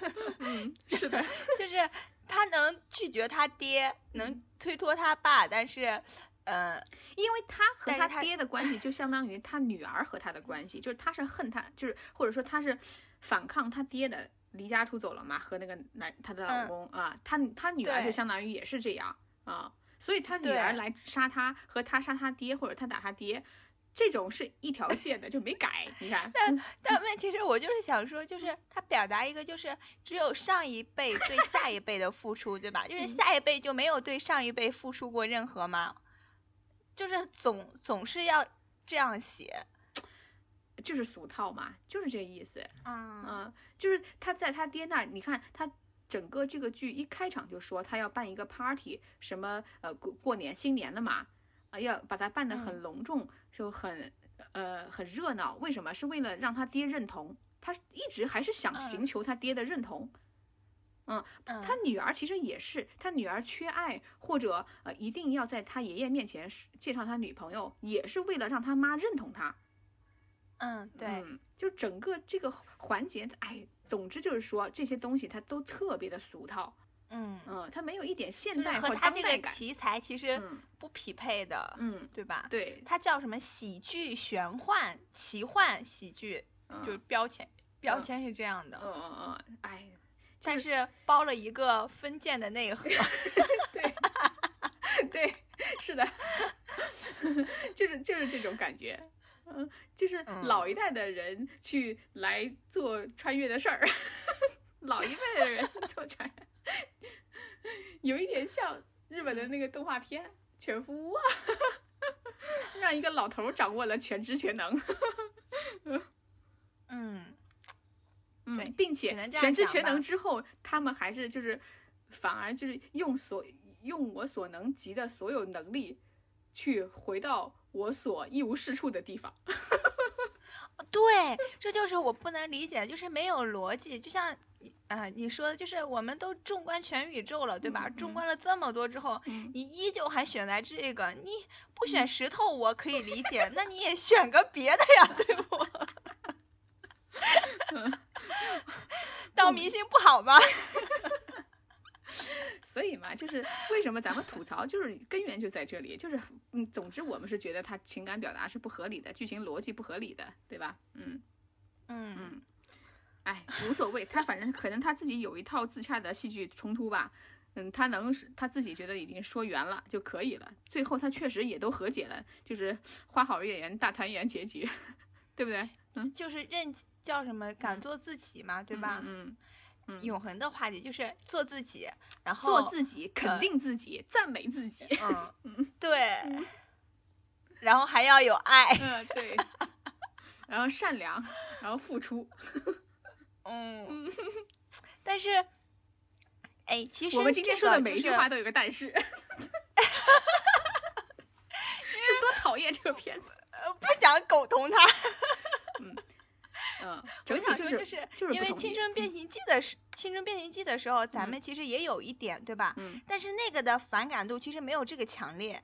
<laughs> 嗯，是的，就是他能拒绝他爹，能推脱他爸，但是。呃，因为他和他爹的关系就相当于他女儿和他的关系，就是他是恨他，就是或者说他是反抗他爹的，离家出走了嘛，和那个男他的老公啊，他他女儿就相当于也是这样啊，所以他女儿来杀他和他杀他爹或者他打他爹，这种是一条 <laughs> 线的就没改，你看。<laughs> 但但问题是我就是想说，就是他表达一个就是只有上一辈对下一辈的付出，对吧？就是下一辈就没有对上一辈付出过任何吗？就是总总是要这样写，就是俗套嘛，就是这意思。嗯就是他在他爹那儿，你看他整个这个剧一开场就说他要办一个 party，什么呃过过年新年的嘛，啊要把它办得很隆重，就很呃很热闹。为什么？是为了让他爹认同，他一直还是想寻求他爹的认同。嗯，他女儿其实也是，他女儿缺爱，或者呃，一定要在他爷爷面前介绍他女朋友，也是为了让他妈认同他。嗯，对，就整个这个环节，哎，总之就是说这些东西它都特别的俗套。嗯嗯，它没有一点现代和他这个题材其实不匹配的，嗯，对吧？对，它叫什么喜剧、玄幻、奇幻喜剧，就是标签标签是这样的。嗯嗯嗯，哎。但是包了一个分件的内核，<laughs> 对，对，是的，<laughs> 就是就是这种感觉，嗯，就是老一代的人去来做穿越的事儿，<laughs> 老一辈的人做穿越，有一点像日本的那个动画片《全夫屋》，让一个老头掌握了全知全能，嗯。嗯，并且全知全能之后，他们还是就是，反而就是用所用我所能及的所有能力，去回到我所一无是处的地方。<laughs> 对，这就是我不能理解，就是没有逻辑。就像啊，你说的，就是我们都纵观全宇宙了，对吧？纵观了这么多之后，你依旧还选来这个，你不选石头我可以理解，那你也选个别的呀，对不？<laughs> 当明星不好吗？<laughs> 所以嘛，就是为什么咱们吐槽，就是根源就在这里，就是嗯，总之我们是觉得他情感表达是不合理的，剧情逻辑不合理的，对吧？嗯嗯嗯，哎，无所谓，他反正可能他自己有一套自洽的戏剧冲突吧，嗯，他能他自己觉得已经说圆了就可以了，最后他确实也都和解了，就是花好月圆大团圆结局，<laughs> 对不对？嗯，就是认。叫什么？敢做自己嘛，对吧？嗯嗯，永恒的话题就是做自己，然后做自己，肯定自己，赞美自己。嗯 <laughs> 嗯，对。然后还要有爱。嗯，对。<laughs> 然后善良，然后付出。<laughs> 嗯。但是，哎，其实我们今天说的每一句话都有个但是。是多讨厌这个片子？呃，不想苟同他。嗯。嗯，整体就是就是因为《青春变形记》的时，《青春变形记》的时候，咱们其实也有一点，对吧？嗯。但是那个的反感度其实没有这个强烈。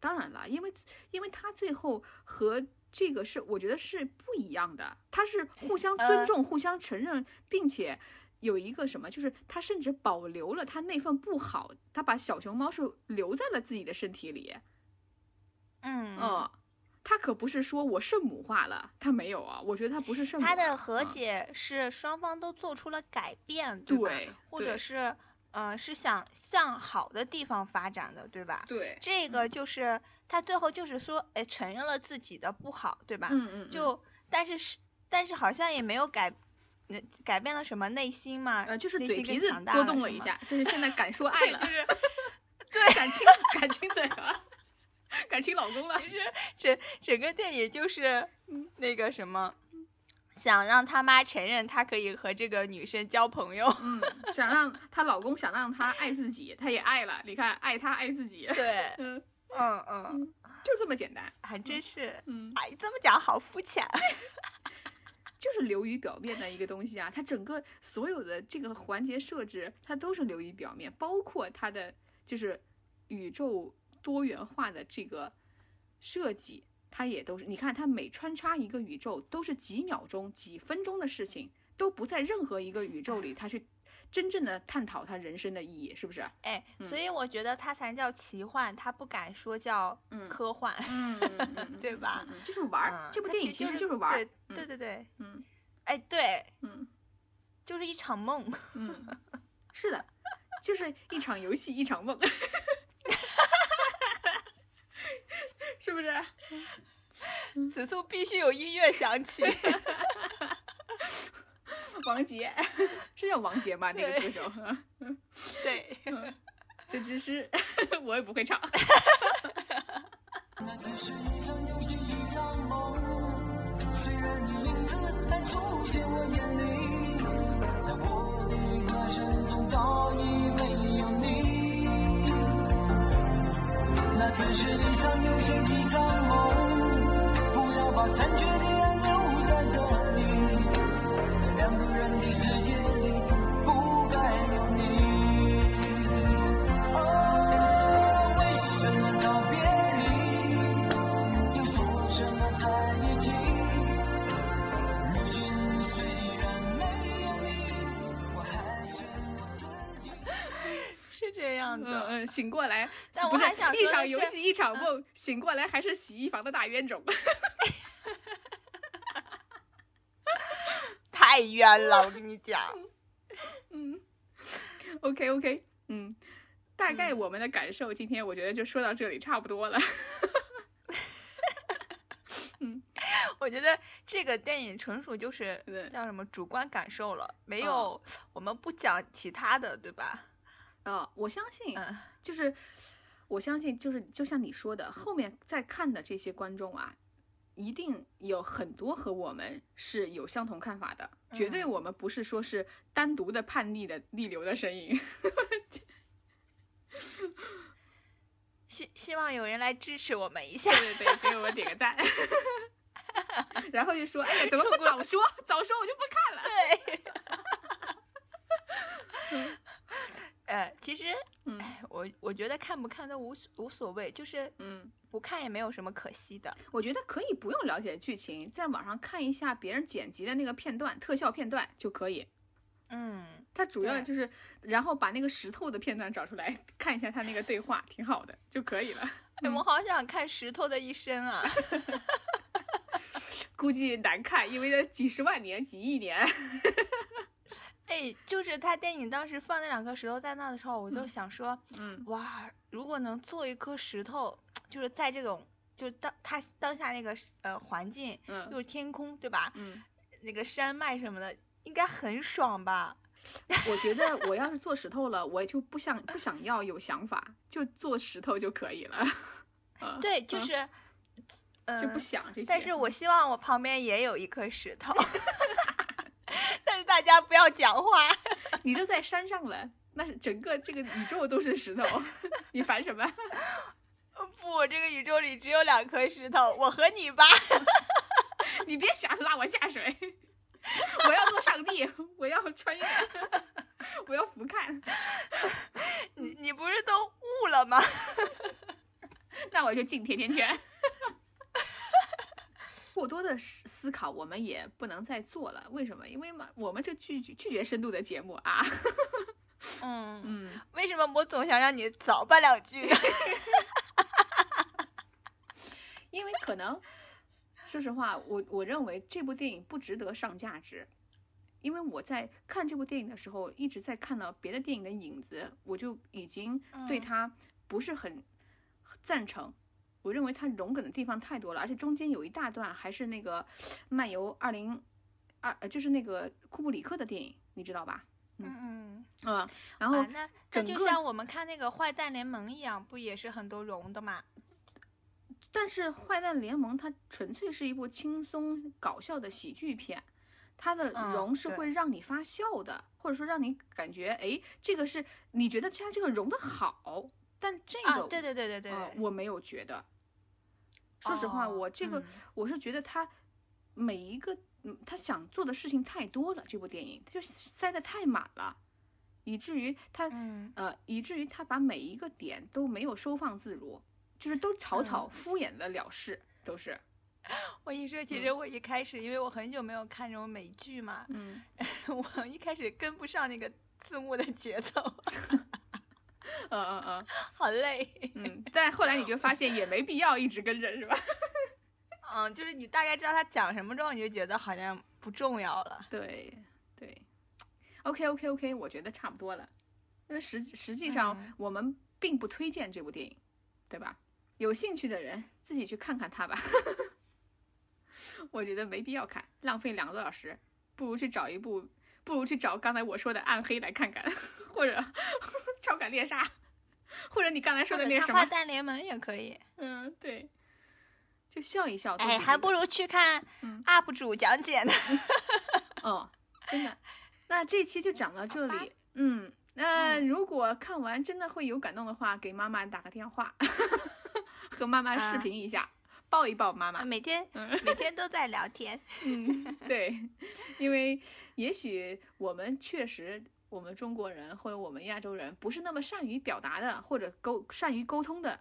当然了，因为因为他最后和这个是，我觉得是不一样的。他是互相尊重、互相承认，并且有一个什么，就是他甚至保留了他那份不好，他把小熊猫是留在了自己的身体里。嗯嗯。他可不是说我圣母化了，他没有啊，我觉得他不是圣母。他的和解是双方都做出了改变，对吧？或者是，呃，是想向好的地方发展的，对吧？对。这个就是他最后就是说，哎，承认了自己的不好，对吧？嗯嗯。就但是是，但是好像也没有改，改变了什么内心嘛？呃，就是嘴皮子多动了一下，就是现在敢说 <laughs> 爱了，就是 <laughs> 对，敢亲敢亲嘴了。<laughs> 感情老公了，其实整整个电影就是那个什么，想让他妈承认他可以和这个女生交朋友，嗯，想让她老公想让她爱自己，她也爱了，你看爱她爱自己，对，<laughs> 嗯嗯嗯，就这么简单，还真是，嗯，哎，这么讲好肤浅，<laughs> 就是流于表面的一个东西啊。它整个所有的这个环节设置，它都是流于表面，包括它的就是宇宙多元化的这个设计，它也都是。你看，它每穿插一个宇宙，都是几秒钟、几分钟的事情，都不在任何一个宇宙里，它去。真正的探讨他人生的意义，是不是？哎，所以我觉得它才叫奇幻，它不敢说叫科幻，嗯，对吧？就是玩儿，这部电影其实就是玩儿，对对对，嗯，哎对，嗯，就是一场梦，嗯，是的，就是一场游戏，一场梦，<laughs> 是不是？此处必须有音乐响起。<laughs> 王杰是叫王杰吗？那个歌手 <laughs> <laughs> 对，这只是我也不会唱。醒过来，不是一场游戏一场梦，醒过来还是洗衣房的大冤种。<laughs> 太冤了，我跟你讲。<laughs> 嗯，OK OK，嗯，大概我们的感受，今天我觉得就说到这里差不多了。<laughs> 嗯，我觉得这个电影纯属就是叫什么主观感受了，没有我们不讲其他的，对吧？啊，我相信，就是我相信，就是就像你说的，后面在看的这些观众啊。一定有很多和我们是有相同看法的，绝对我们不是说是单独的叛逆的逆流的身影。<laughs> 希希望有人来支持我们一下，对对对，给我们点个赞。<laughs> 然后就说，哎呀，怎么不早说？早说我就不看了。<laughs> 对。呃，其实，嗯，我我觉得看不看都无无所谓，就是，嗯，不看也没有什么可惜的。我觉得可以不用了解剧情，在网上看一下别人剪辑的那个片段、特效片段就可以。嗯，它主要就是，然后把那个石头的片段找出来看一下他那个对话，挺好的就可以了。哎，我好想看石头的一生啊！<laughs> 估计难看，因为几十万年、几亿年。<laughs> 哎，就是他电影当时放那两颗石头在那的时候，我就想说，嗯，哇，如果能做一颗石头，就是在这种，就是当他当下那个呃环境，嗯，就是天空，对吧？嗯，那个山脉什么的，应该很爽吧？<laughs> 我觉得我要是做石头了，我就不想不想要有想法，就做石头就可以了。<laughs> 对，就是，就不想这些。但是我希望我旁边也有一颗石头。<laughs> 大家不要讲话，<laughs> 你都在山上了，那整个这个宇宙都是石头，<laughs> 你烦什么？不，这个宇宙里只有两颗石头，我和你吧。<laughs> 你别想拉我下水，我要做上帝，我要穿越，我要俯瞰。你你不是都悟了吗？那我就进甜甜圈。过多的思思考，我们也不能再做了。为什么？因为嘛，我们这拒绝拒绝深度的节目啊。<laughs> 嗯嗯。为什么我总想让你早办两句呢？<laughs> <laughs> 因为可能，说实话，我我认为这部电影不值得上价值。因为我在看这部电影的时候，一直在看到别的电影的影子，我就已经对他不是很赞成。我认为它融梗的地方太多了，而且中间有一大段还是那个漫游二零二，呃，就是那个库布里克的电影，你知道吧？嗯嗯嗯。然后那这就像我们看那个《坏蛋联盟》一样，不也是很多融的吗？但是《坏蛋联盟》它纯粹是一部轻松搞笑的喜剧片，它的融是会让你发笑的，或者说让你感觉，哎，这个是你觉得它这个融的好，但这个，对对对对对，我没有觉得。说实话，我这个我是觉得他每一个嗯，他想做的事情太多了，这部电影他就塞得太满了，以至于他呃，以至于他把每一个点都没有收放自如，就是都草草敷衍的了事，都是。<laughs> 我跟你说，其实我一开始，因为我很久没有看这种美剧嘛，嗯，<laughs> 我一开始跟不上那个字幕的节奏，<laughs> 嗯 <laughs> 嗯嗯，<laughs> 好累，嗯，但后来你就发现也没必要一直跟着，是吧？<laughs> 嗯，就是你大概知道他讲什么之后，你就觉得好像不重要了。对对，OK OK OK，我觉得差不多了，因为实实际上我们并不推荐这部电影，对吧？有兴趣的人自己去看看它吧。我觉得没必要看，浪费两个多小时，不如去找一部，不如去找刚才我说的《暗黑》来看看，或者《超感猎杀》，或者你刚才说的那什么《花旦联盟》也可以。嗯，对，就笑一笑。哎，还不如去看 UP 主讲解呢。<laughs> 哦，真的。那这期就讲到这里。嗯，那如果看完真的会有感动的话，给妈妈打个电话，<laughs> 和妈妈视频一下。抱一抱妈妈，每天每天都在聊天。<laughs> 嗯，对，因为也许我们确实，我们中国人或者我们亚洲人不是那么善于表达的，或者沟善于沟通的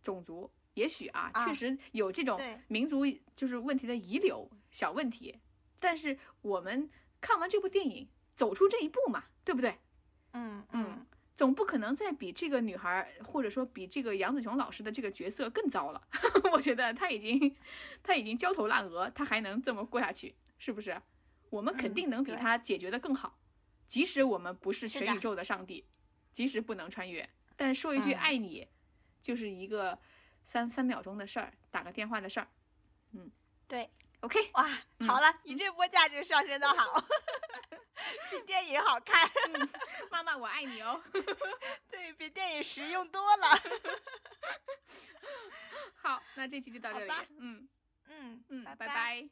种族，也许啊，确实有这种民族就是问题的遗留小问题。但是我们看完这部电影，走出这一步嘛，对不对？嗯嗯。总不可能再比这个女孩，或者说比这个杨子琼老师的这个角色更糟了。<laughs> 我觉得她已经，她已经焦头烂额，她还能这么过下去，是不是？我们肯定能比她解决的更好。即使我们不是全宇宙的上帝，即使不能穿越，但说一句爱你，就是一个三三秒钟的事儿，打个电话的事儿。嗯，对，OK，哇，好了，你这波价值上升的好。<laughs> 比电影好看，妈妈我爱你哦。<laughs> <laughs> 对比电影实用多了。好，那这期就到这里。嗯嗯嗯，拜拜。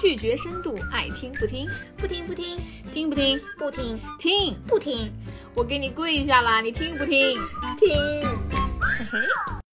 拒绝深度，爱听不听，不听不听，听不听，不听，听不听。我给你跪下了，你听不听？听。嘿嘿。